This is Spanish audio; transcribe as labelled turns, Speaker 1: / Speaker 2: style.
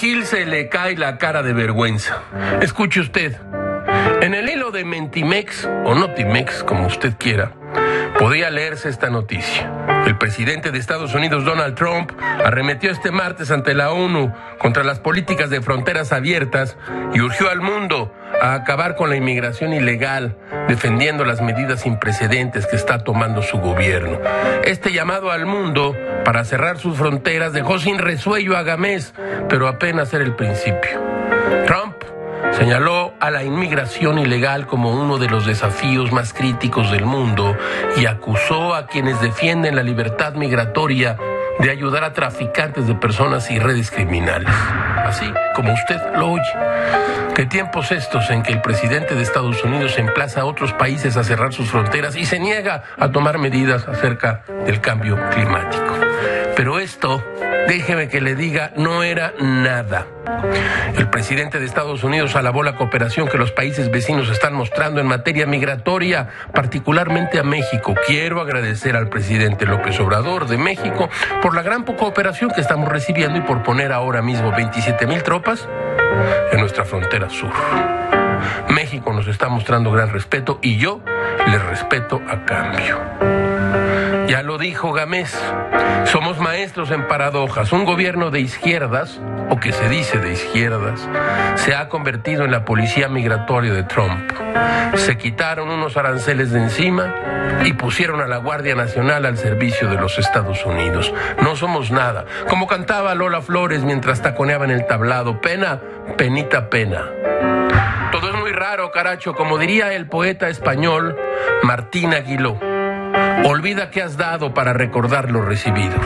Speaker 1: se le cae la cara de vergüenza. Escuche usted. En el hilo de Mentimex o Notimex, como usted quiera, podría leerse esta noticia. El presidente de Estados Unidos, Donald Trump, arremetió este martes ante la ONU contra las políticas de fronteras abiertas y urgió al mundo a acabar con la inmigración ilegal, defendiendo las medidas sin precedentes que está tomando su gobierno. Este llamado al mundo para cerrar sus fronteras dejó sin resuello a Gamés, pero apenas era el principio. Trump señaló a la inmigración ilegal como uno de los desafíos más críticos del mundo y acusó a quienes defienden la libertad migratoria de ayudar a traficantes de personas y redes criminales. Así como usted lo oye. ¿Qué tiempos estos en que el presidente de Estados Unidos emplaza a otros países a cerrar sus fronteras y se niega a tomar medidas acerca del cambio climático? Pero esto, déjeme que le diga, no era nada. El presidente de Estados Unidos alabó la cooperación que los países vecinos están mostrando en materia migratoria, particularmente a México. Quiero agradecer al presidente López Obrador de México por la gran cooperación que estamos recibiendo y por poner ahora mismo 27 mil tropas en nuestra frontera sur. México nos está mostrando gran respeto y yo le respeto a cambio. Ya lo dijo Gamés, somos maestros en paradojas. Un gobierno de izquierdas, o que se dice de izquierdas, se ha convertido en la policía migratoria de Trump. Se quitaron unos aranceles de encima y pusieron a la Guardia Nacional al servicio de los Estados Unidos. No somos nada. Como cantaba Lola Flores mientras taconeaba en el tablado, pena, penita, pena. Todo es muy raro, caracho, como diría el poeta español Martín Aguiló. Olvida que has dado para recordar lo recibido.